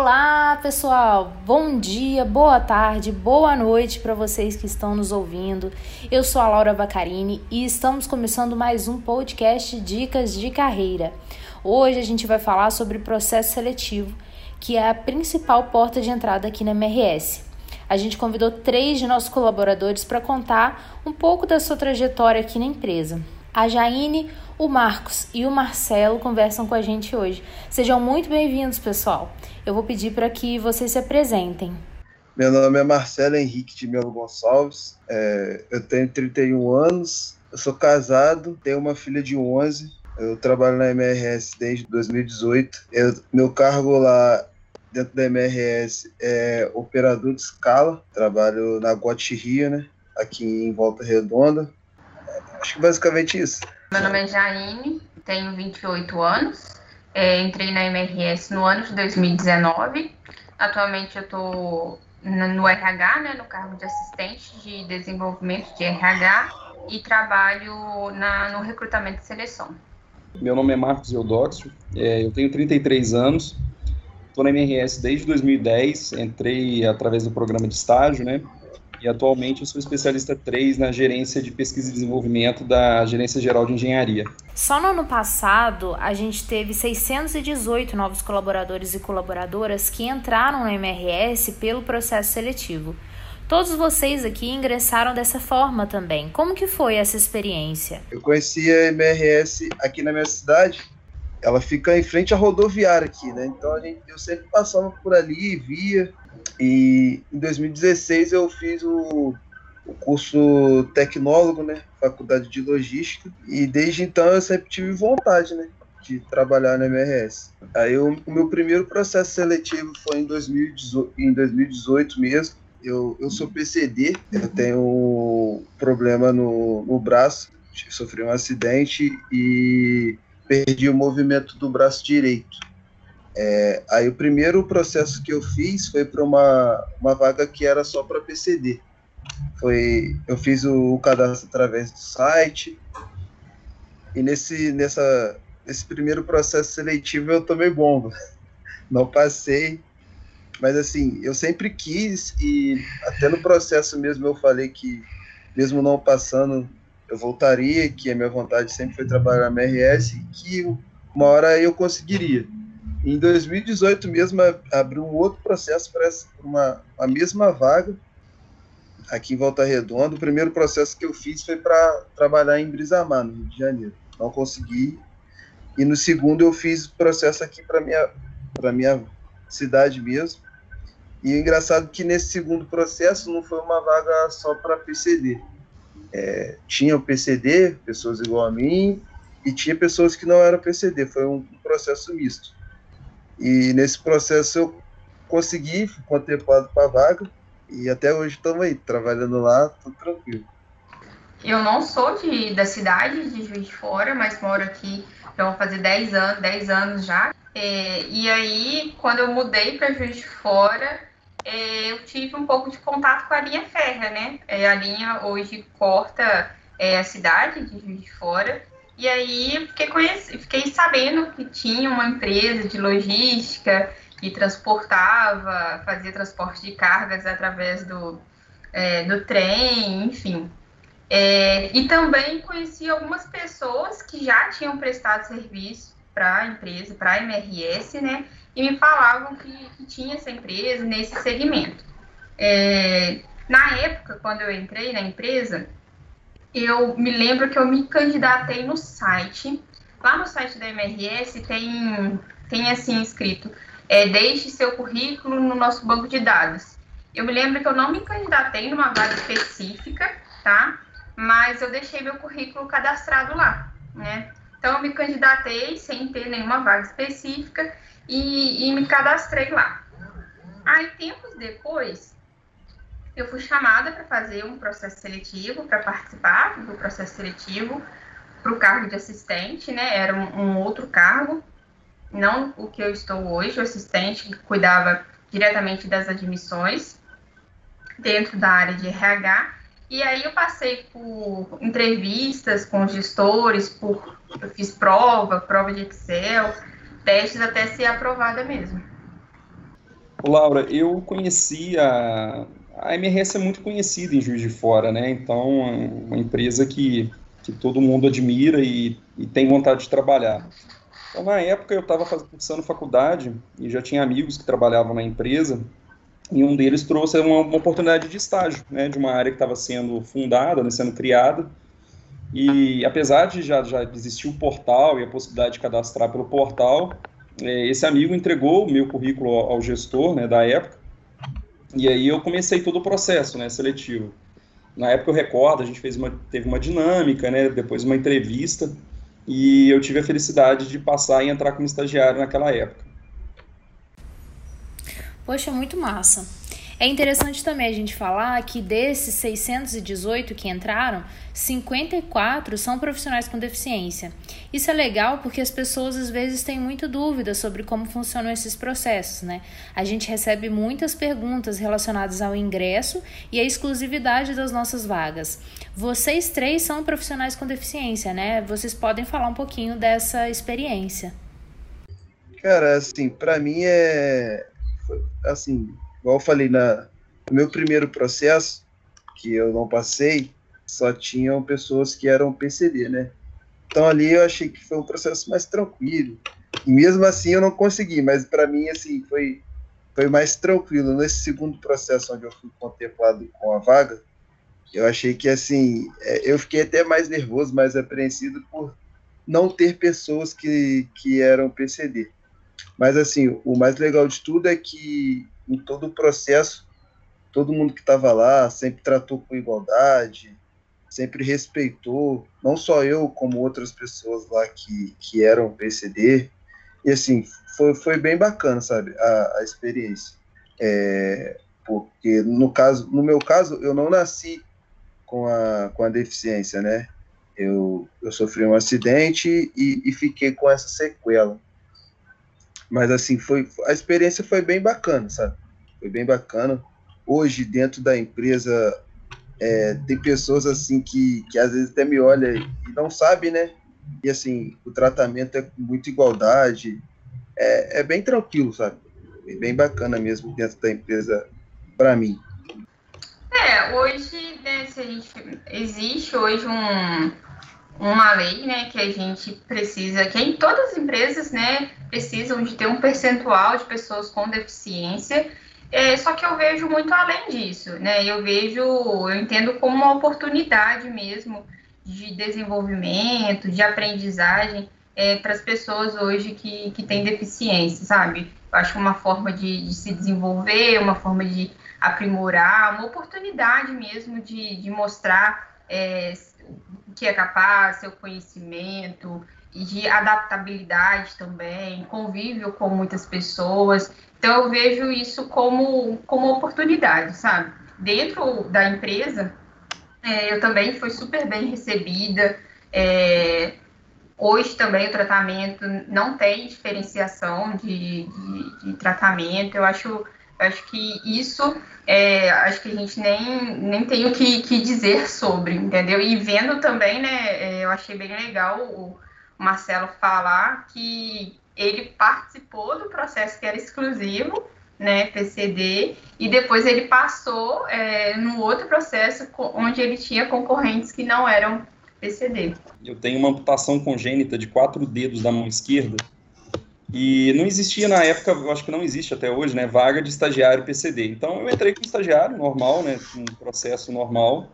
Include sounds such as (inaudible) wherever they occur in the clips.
Olá, pessoal! Bom dia, boa tarde, boa noite para vocês que estão nos ouvindo. Eu sou a Laura Bacarini e estamos começando mais um podcast Dicas de Carreira. Hoje a gente vai falar sobre processo seletivo, que é a principal porta de entrada aqui na MRS. A gente convidou três de nossos colaboradores para contar um pouco da sua trajetória aqui na empresa. A Jaine, o Marcos e o Marcelo conversam com a gente hoje. Sejam muito bem-vindos, pessoal. Eu vou pedir para que vocês se apresentem. Meu nome é Marcelo Henrique de Melo Gonçalves, é, eu tenho 31 anos, eu sou casado, tenho uma filha de 11, eu trabalho na MRS desde 2018. Eu, meu cargo lá dentro da MRS é operador de escala, trabalho na Rio, né, aqui em Volta Redonda. Acho que basicamente isso. Meu nome é Jaine, tenho 28 anos, é, entrei na MRS no ano de 2019. Atualmente eu estou no RH, né, no cargo de assistente de desenvolvimento de RH e trabalho na, no recrutamento e seleção. Meu nome é Marcos Eudóxio, é, eu tenho 33 anos, estou na MRS desde 2010, entrei através do programa de estágio, né, e atualmente eu sou especialista 3 na gerência de pesquisa e desenvolvimento da Gerência Geral de Engenharia. Só no ano passado, a gente teve 618 novos colaboradores e colaboradoras que entraram na MRS pelo processo seletivo. Todos vocês aqui ingressaram dessa forma também. Como que foi essa experiência? Eu conheci a MRS aqui na minha cidade. Ela fica em frente à rodoviária aqui, né? Então a gente, eu sempre passava por ali, via, e em 2016 eu fiz o, o curso tecnólogo, né? Faculdade de Logística. E desde então eu sempre tive vontade, né? De trabalhar na MRS. Aí eu, o meu primeiro processo seletivo foi em 2018, em 2018 mesmo. Eu, eu sou PCD, eu tenho problema no, no braço, sofri um acidente e perdi o movimento do braço direito. É, aí o primeiro processo que eu fiz foi para uma, uma vaga que era só para PCD. Foi, eu fiz o, o, cadastro através do site e nesse, nessa, nesse primeiro processo seletivo eu tomei bomba. (laughs) Não passei, mas assim, eu sempre quis e até no processo mesmo eu falei que mesmo não passando eu voltaria, que a minha vontade sempre foi trabalhar na MRS e que uma hora eu conseguiria. Em 2018 mesmo abriu um outro processo para uma a mesma vaga aqui em Volta Redonda. O primeiro processo que eu fiz foi para trabalhar em Brisamar, no Rio de Janeiro. Não consegui. E no segundo eu fiz processo aqui para minha para minha cidade mesmo. E o engraçado é que nesse segundo processo não foi uma vaga só para PCD. É, tinha o PCD, pessoas igual a mim, e tinha pessoas que não eram PCD. Foi um processo misto. E nesse processo eu consegui, fui contemplado para a vaga e até hoje estamos aí, trabalhando lá, tudo tranquilo. Eu não sou de, da cidade de Juiz de Fora, mas moro aqui, já vou fazer 10 anos, 10 anos já. É, e aí, quando eu mudei para Juiz de Fora, é, eu tive um pouco de contato com a linha férrea, né? É, a linha hoje corta é, a cidade de Juiz de Fora e aí fiquei, conheci, fiquei sabendo que tinha uma empresa de logística que transportava, fazia transporte de cargas através do, é, do trem, enfim. É, e também conheci algumas pessoas que já tinham prestado serviço para a empresa, para a MRS, né? E me falavam que, que tinha essa empresa nesse segmento. É, na época, quando eu entrei na empresa, eu me lembro que eu me candidatei no site. Lá no site da MRS tem, tem assim escrito: é, deixe seu currículo no nosso banco de dados. Eu me lembro que eu não me candidatei numa vaga específica, tá? Mas eu deixei meu currículo cadastrado lá, né? Então eu me candidatei sem ter nenhuma vaga específica e, e me cadastrei lá. Aí tempos depois eu fui chamada para fazer um processo seletivo, para participar do processo seletivo para o cargo de assistente, né? Era um, um, outro cargo, não o que eu estou hoje, o assistente que cuidava diretamente das admissões dentro da área de RH. E aí eu passei por entrevistas com gestores, por eu fiz prova, prova de Excel, testes até ser aprovada mesmo. Laura, eu conheci a, a MRS é muito conhecida em Juiz de Fora, né? Então, é uma empresa que, que todo mundo admira e, e tem vontade de trabalhar. Então, na época, eu estava cursando faculdade e já tinha amigos que trabalhavam na empresa e um deles trouxe uma, uma oportunidade de estágio, né, de uma área que estava sendo fundada, né, sendo criada, e apesar de já, já existir o portal e a possibilidade de cadastrar pelo portal, é, esse amigo entregou o meu currículo ao, gestor né, da época, e aí eu comecei todo o processo né, seletivo. Na época eu recordo, a gente fez uma, teve uma dinâmica, né, depois uma entrevista, e eu tive a felicidade de passar e entrar como estagiário naquela época. Poxa, muito massa. É interessante também a gente falar que desses 618 que entraram, 54 são profissionais com deficiência. Isso é legal porque as pessoas às vezes têm muita dúvida sobre como funcionam esses processos, né? A gente recebe muitas perguntas relacionadas ao ingresso e à exclusividade das nossas vagas. Vocês três são profissionais com deficiência, né? Vocês podem falar um pouquinho dessa experiência. Cara, assim, para mim é assim, igual eu falei, na, no meu primeiro processo, que eu não passei, só tinham pessoas que eram PCD, né? Então ali eu achei que foi um processo mais tranquilo. E mesmo assim eu não consegui, mas para mim assim foi foi mais tranquilo nesse segundo processo onde eu fui contemplado com a vaga. Eu achei que assim, é, eu fiquei até mais nervoso, mais apreensivo por não ter pessoas que, que eram PCD. Mas assim, o mais legal de tudo é que em todo o processo, todo mundo que estava lá sempre tratou com igualdade, sempre respeitou, não só eu, como outras pessoas lá que, que eram PCD. E assim, foi, foi bem bacana, sabe, a, a experiência. É, porque no caso, no meu caso, eu não nasci com a, com a deficiência, né? Eu, eu sofri um acidente e, e fiquei com essa sequela. Mas assim, foi a experiência foi bem bacana, sabe? Foi bem bacana. Hoje, dentro da empresa, é, tem pessoas assim que, que às vezes até me olham e não sabem, né? E assim, o tratamento é com muita igualdade. É, é bem tranquilo, sabe? É bem bacana mesmo dentro da empresa para mim. É, hoje, né, se a gente, existe hoje um, uma lei, né, que a gente precisa, que em todas as empresas, né, precisam de ter um percentual de pessoas com deficiência. É, só que eu vejo muito além disso, né? Eu vejo, eu entendo como uma oportunidade mesmo de desenvolvimento, de aprendizagem é, para as pessoas hoje que, que têm deficiência, sabe? Eu acho uma forma de, de se desenvolver, uma forma de aprimorar, uma oportunidade mesmo de, de mostrar é, que é capaz, seu conhecimento e de adaptabilidade também, convívio com muitas pessoas. Então eu vejo isso como, como oportunidade, sabe? Dentro da empresa, é, eu também fui super bem recebida. É, hoje também o tratamento não tem diferenciação de, de, de tratamento. Eu acho Acho que isso, é, acho que a gente nem, nem tem o que, que dizer sobre, entendeu? E vendo também, né, é, eu achei bem legal o Marcelo falar que ele participou do processo que era exclusivo, né, PCD, e depois ele passou é, no outro processo onde ele tinha concorrentes que não eram PCD. Eu tenho uma amputação congênita de quatro dedos da mão esquerda, e não existia na época, acho que não existe até hoje, né, vaga de estagiário PCD. Então eu entrei como estagiário normal, né, um processo normal.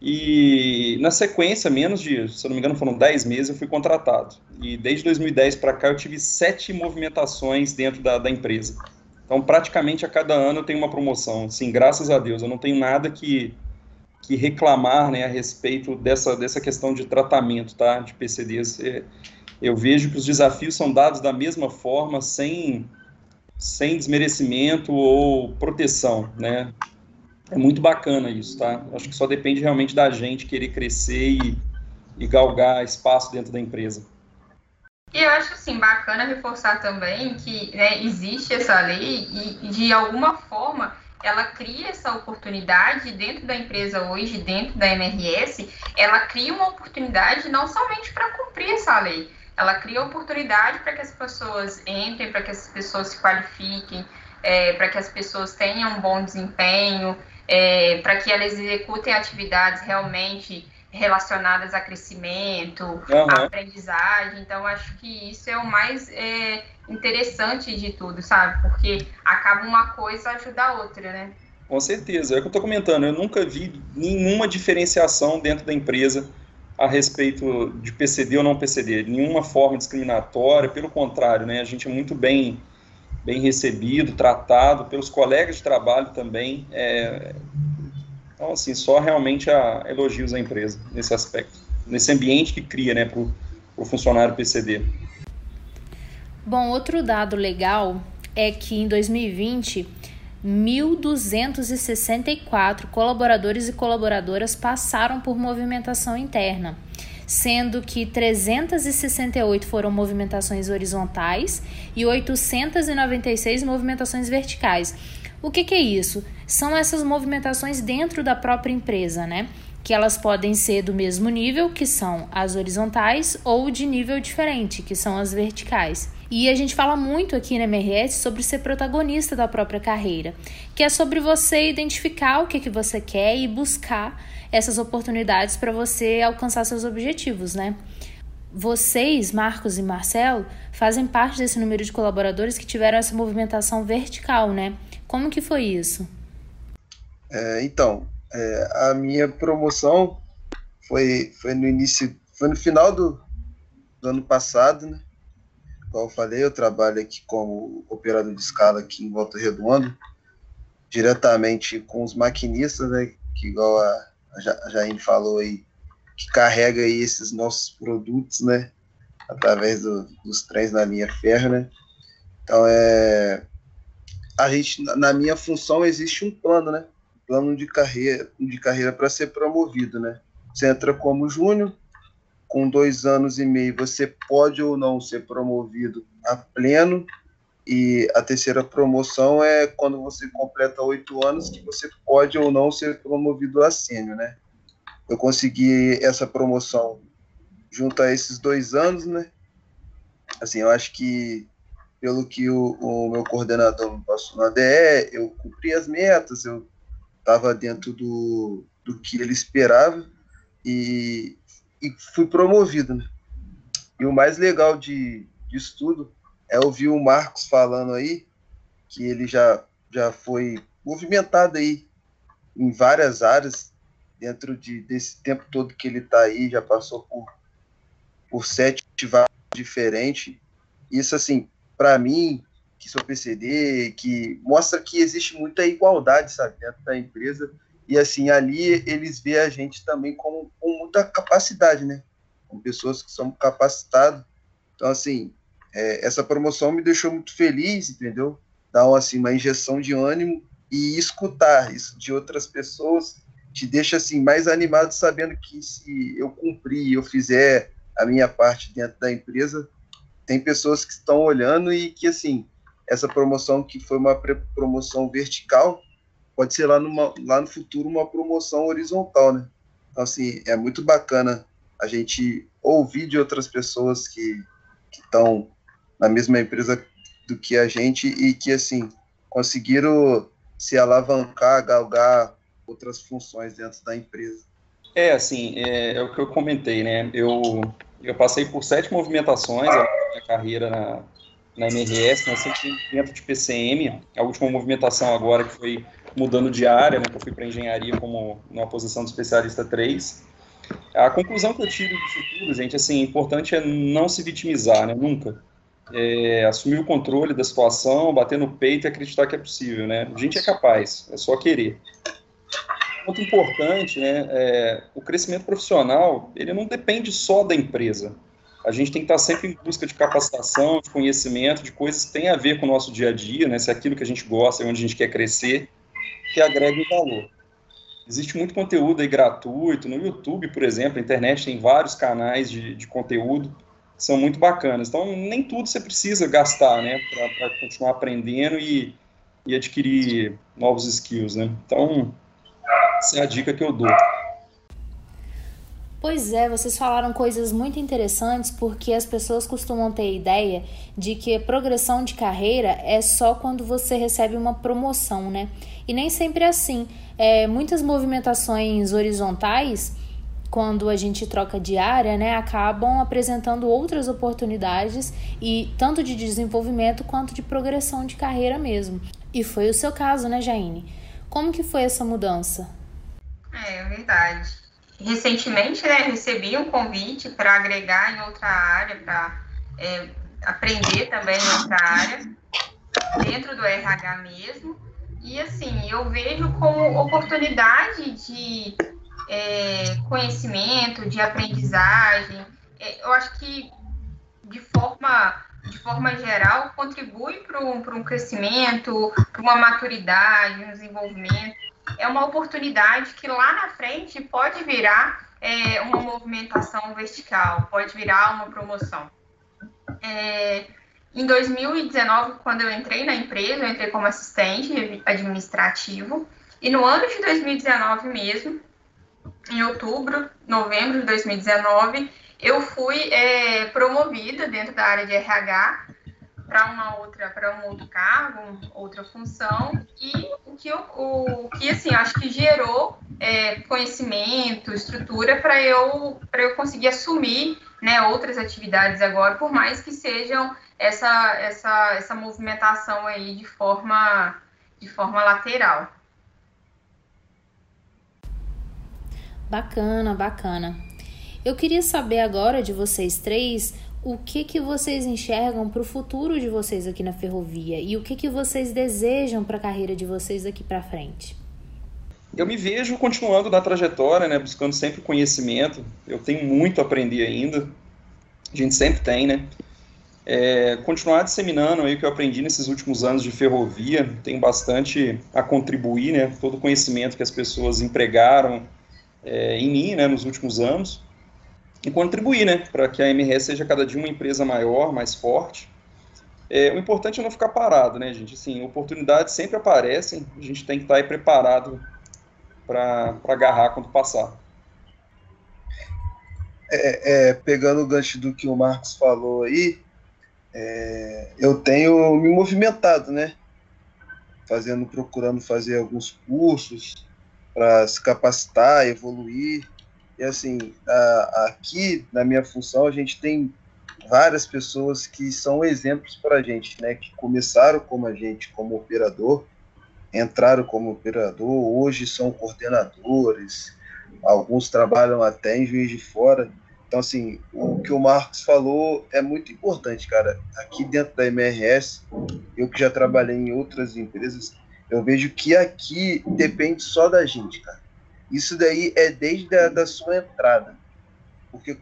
E na sequência, menos de, se eu não me engano, foram 10 meses, eu fui contratado. E desde 2010 para cá eu tive sete movimentações dentro da, da empresa. Então praticamente a cada ano eu tenho uma promoção. Sim, graças a Deus, eu não tenho nada que que reclamar, né, a respeito dessa dessa questão de tratamento, tá, de PCDs. É, eu vejo que os desafios são dados da mesma forma, sem, sem desmerecimento ou proteção, né? É muito bacana isso, tá? Acho que só depende realmente da gente querer crescer e, e galgar espaço dentro da empresa. E eu acho assim bacana reforçar também que né, existe essa lei e de alguma forma ela cria essa oportunidade dentro da empresa hoje, dentro da MRS, ela cria uma oportunidade não somente para cumprir essa lei, ela cria oportunidade para que as pessoas entrem, para que as pessoas se qualifiquem, é, para que as pessoas tenham um bom desempenho, é, para que elas executem atividades realmente relacionadas a crescimento, uhum. a aprendizagem. Então, acho que isso é o mais é, interessante de tudo, sabe? Porque acaba uma coisa ajuda a outra, né? Com certeza, é o que eu estou comentando. Eu nunca vi nenhuma diferenciação dentro da empresa a respeito de PCD ou não PCD, nenhuma forma discriminatória, pelo contrário, né? A gente é muito bem bem recebido, tratado pelos colegas de trabalho também. É, então, assim, só realmente a, elogios à empresa nesse aspecto, nesse ambiente que cria, né, para o funcionário PCD. Bom, outro dado legal é que em 2020 1.264 colaboradores e colaboradoras passaram por movimentação interna, sendo que 368 foram movimentações horizontais e 896 movimentações verticais. O que, que é isso? São essas movimentações dentro da própria empresa, né? Que elas podem ser do mesmo nível, que são as horizontais, ou de nível diferente, que são as verticais. E a gente fala muito aqui na MRS sobre ser protagonista da própria carreira, que é sobre você identificar o que, que você quer e buscar essas oportunidades para você alcançar seus objetivos, né? Vocês, Marcos e Marcelo, fazem parte desse número de colaboradores que tiveram essa movimentação vertical, né? Como que foi isso? É, então, é, a minha promoção foi, foi no início, foi no final do, do ano passado, né? Como eu falei, eu trabalho aqui como operador de escala aqui em Volta Redonda, diretamente com os maquinistas, né? Que igual a, a Jaine falou aí, que carrega aí esses nossos produtos, né? Através do, dos trens na linha ferro, né? Então, é, a gente, na minha função, existe um plano, né? Plano de carreira, de carreira para ser promovido, né? Você entra como júnior, com dois anos e meio você pode ou não ser promovido a pleno, e a terceira promoção é quando você completa oito anos que você pode ou não ser promovido a sênior, né? Eu consegui essa promoção junto a esses dois anos, né? Assim, eu acho que pelo que o, o meu coordenador me passou na DE, eu cumpri as metas, eu estava dentro do, do que ele esperava e, e fui promovido, né? E o mais legal de, disso tudo é ouvir o Marcos falando aí que ele já, já foi movimentado aí em várias áreas dentro de, desse tempo todo que ele está aí, já passou por, por sete vagas diferentes. Isso, assim, para mim, que sou PCD, que mostra que existe muita igualdade, sabe, dentro da empresa. E, assim, ali eles veem a gente também com, com muita capacidade, né? Com pessoas que são capacitadas. Então, assim, é, essa promoção me deixou muito feliz, entendeu? Dá, assim, uma injeção de ânimo e escutar isso de outras pessoas te deixa, assim, mais animado sabendo que se eu cumprir, eu fizer a minha parte dentro da empresa, tem pessoas que estão olhando e que, assim, essa promoção que foi uma promoção vertical, pode ser lá, numa, lá no futuro uma promoção horizontal, né? Então, assim, é muito bacana a gente ouvir de outras pessoas que estão na mesma empresa do que a gente e que, assim, conseguiram se alavancar, galgar outras funções dentro da empresa. É, assim, é, é o que eu comentei, né? Eu, eu passei por sete movimentações na minha carreira na, na MRS, né, sempre dentro de PCM. A última movimentação agora que foi mudando de área, né, que eu fui para engenharia como numa posição de especialista 3. A conclusão que eu tiro disso tudo, gente, assim, importante é não se vitimizar, né, nunca. É, assumir o controle da situação, bater no peito e acreditar que é possível, né? A gente é capaz, é só querer ponto importante, né, é, o crescimento profissional, ele não depende só da empresa. A gente tem que estar sempre em busca de capacitação, de conhecimento, de coisas que têm a ver com o nosso dia a dia, né, se é aquilo que a gente gosta, é onde a gente quer crescer, que agrega valor. Existe muito conteúdo aí gratuito, no YouTube, por exemplo, a internet tem vários canais de, de conteúdo que são muito bacanas. Então, nem tudo você precisa gastar, né, para continuar aprendendo e, e adquirir novos skills, né. Então, essa é a dica que eu dou. Pois é, vocês falaram coisas muito interessantes porque as pessoas costumam ter a ideia de que a progressão de carreira é só quando você recebe uma promoção, né? E nem sempre é assim. É, muitas movimentações horizontais, quando a gente troca de área, né, acabam apresentando outras oportunidades e tanto de desenvolvimento quanto de progressão de carreira mesmo. E foi o seu caso, né, Jaine? Como que foi essa mudança? É, é verdade recentemente, né, recebi um convite para agregar em outra área, para é, aprender também em outra área, dentro do RH mesmo. E, assim, eu vejo como oportunidade de é, conhecimento, de aprendizagem. É, eu acho que, de forma, de forma geral, contribui para um, um crescimento, para uma maturidade, um desenvolvimento é uma oportunidade que lá na frente pode virar é, uma movimentação vertical, pode virar uma promoção. É, em 2019, quando eu entrei na empresa, eu entrei como assistente administrativo, e no ano de 2019 mesmo, em outubro, novembro de 2019, eu fui é, promovida dentro da área de RH para uma outra para um outro cargo, outra função e o que eu, o que assim acho que gerou é, conhecimento, estrutura para eu para eu conseguir assumir né, outras atividades agora, por mais que sejam essa essa essa movimentação aí de forma de forma lateral. Bacana, bacana. Eu queria saber agora de vocês três o que que vocês enxergam para o futuro de vocês aqui na ferrovia e o que que vocês desejam para a carreira de vocês daqui para frente. Eu me vejo continuando na trajetória, né, buscando sempre conhecimento. Eu tenho muito a aprender ainda. A gente sempre tem, né? É, continuar disseminando aí o que eu aprendi nesses últimos anos de ferrovia. Tenho bastante a contribuir, né? Todo o conhecimento que as pessoas empregaram é, em mim, né, nos últimos anos e contribuir, né, para que a MRS seja cada dia uma empresa maior, mais forte. É, o importante é não ficar parado, né, gente? Assim, oportunidades sempre aparecem, a gente tem que estar aí preparado para agarrar quando passar. É, é, pegando o gancho do que o Marcos falou aí, é, eu tenho me movimentado, né? Fazendo, procurando fazer alguns cursos para se capacitar, evoluir. E assim, a, aqui na minha função, a gente tem várias pessoas que são exemplos para a gente, né? Que começaram como a gente, como operador, entraram como operador, hoje são coordenadores, alguns trabalham até em Juiz de Fora. Então, assim, o que o Marcos falou é muito importante, cara. Aqui dentro da MRS, eu que já trabalhei em outras empresas, eu vejo que aqui depende só da gente, cara. Isso daí é desde a da sua entrada. Porque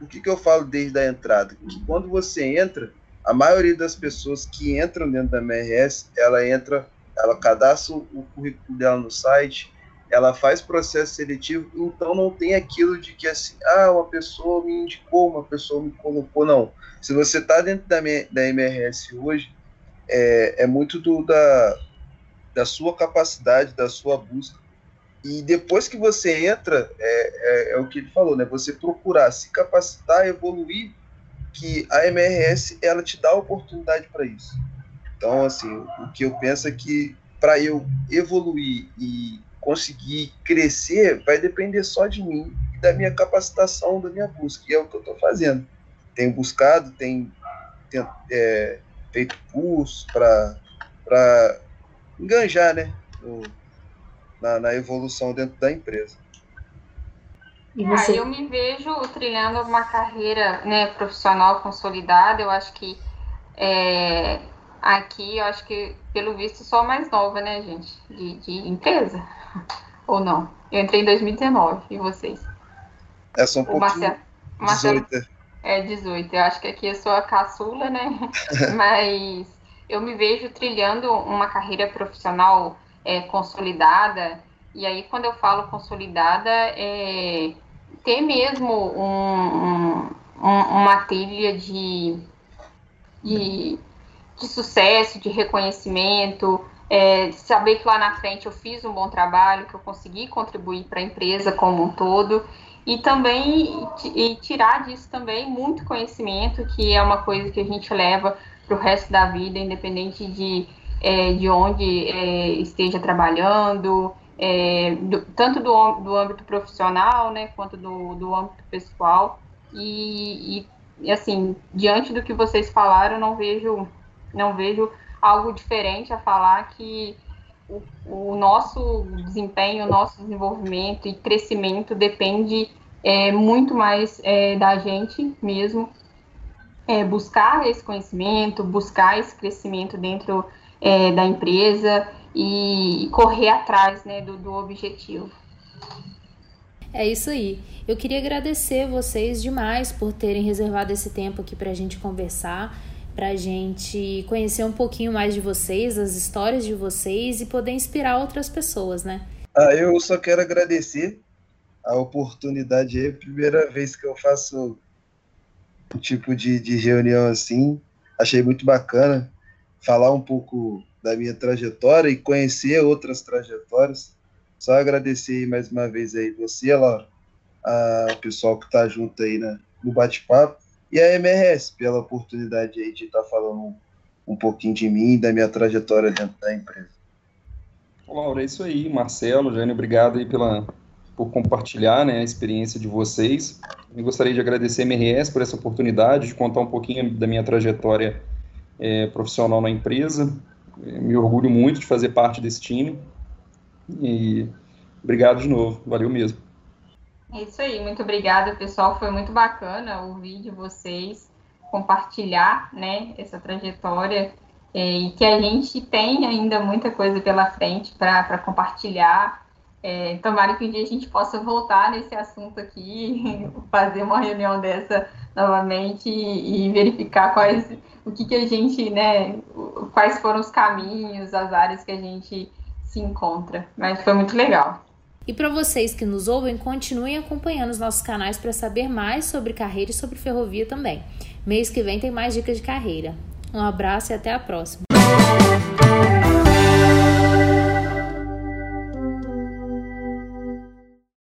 o que, que eu falo desde a entrada? Que quando você entra, a maioria das pessoas que entram dentro da MRS, ela entra, ela cadastra o currículo dela no site, ela faz processo seletivo, então não tem aquilo de que assim, ah, uma pessoa me indicou, uma pessoa me colocou, não. Se você está dentro da, da MRS hoje, é, é muito do, da, da sua capacidade, da sua busca e depois que você entra, é, é, é, o que ele falou, né? Você procurar se capacitar, evoluir, que a MRS ela te dá oportunidade para isso. Então, assim, o que eu penso é que para eu evoluir e conseguir crescer, vai depender só de mim e da minha capacitação, da minha busca. E é o que eu estou fazendo. Tenho buscado, tenho, tenho é, feito curso para enganjar, né? No, na, na evolução dentro da empresa. Ah, eu me vejo trilhando uma carreira né, profissional consolidada. Eu acho que é, aqui, eu acho que, pelo visto, sou a mais nova, né, gente? De, de empresa. (laughs) Ou não? Eu entrei em 2019. E vocês? É só um pouquinho. Marcelo, Marcelo, 18. É, 18. Eu acho que aqui eu sou a caçula, né? (laughs) Mas eu me vejo trilhando uma carreira profissional é, consolidada. E aí, quando eu falo consolidada, é ter mesmo um, um, uma trilha de, de, de, sucesso, de reconhecimento, é, saber que lá na frente eu fiz um bom trabalho, que eu consegui contribuir para a empresa como um todo. e também e tirar disso também muito conhecimento, que é uma coisa que a gente leva para o resto da vida, independente de, é, de onde é, esteja trabalhando, é, do, tanto do, do âmbito profissional, né, quanto do, do âmbito pessoal. E, e, assim, diante do que vocês falaram, não vejo, não vejo algo diferente a falar que o, o nosso desempenho, o nosso desenvolvimento e crescimento depende é, muito mais é, da gente mesmo é, buscar esse conhecimento, buscar esse crescimento dentro é, da empresa e, correr atrás né, do, do objetivo. É isso aí. Eu queria agradecer vocês demais por terem reservado esse tempo aqui para a gente conversar, para a gente conhecer um pouquinho mais de vocês, as histórias de vocês e poder inspirar outras pessoas, né? Ah, eu só quero agradecer a oportunidade aí, primeira vez que eu faço um tipo de, de reunião assim, achei muito bacana falar um pouco da minha trajetória e conhecer outras trajetórias. Só agradecer mais uma vez aí você, Laura, o pessoal que está junto aí né, no bate-papo e a MRS pela oportunidade aí de estar tá falando um, pouquinho de mim e da minha trajetória dentro da empresa. Laura, é isso aí. Marcelo, Jânio, obrigado aí pela, por compartilhar né, a experiência de vocês. Eu gostaria de agradecer a MRS por essa oportunidade de contar um pouquinho da minha trajetória é, profissional na empresa. Me orgulho muito de fazer parte desse time. E obrigado de novo, valeu mesmo. É isso aí, muito obrigada, pessoal. Foi muito bacana ouvir de vocês, compartilhar né, essa trajetória é, e que a gente tem ainda muita coisa pela frente para compartilhar é, tomara que um dia a gente possa voltar nesse assunto aqui, (laughs) fazer uma reunião dessa novamente e, e verificar quais o que, que a gente, né, quais foram os caminhos, as áreas que a gente se encontra. Mas foi muito legal. E para vocês que nos ouvem, continuem acompanhando os nossos canais para saber mais sobre carreira e sobre ferrovia também. Mês que vem tem mais dicas de carreira. Um abraço e até a próxima.